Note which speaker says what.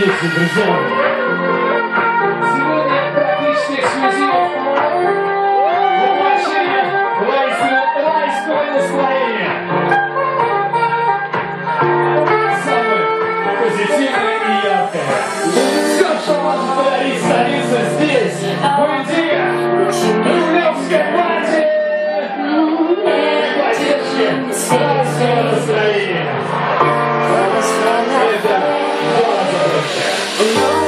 Speaker 1: видите, друзья. Сегодня практически эксклюзив. Воплощение райского, райского настроения. Самое позитивное и яркое. Все, что может подарить Oh.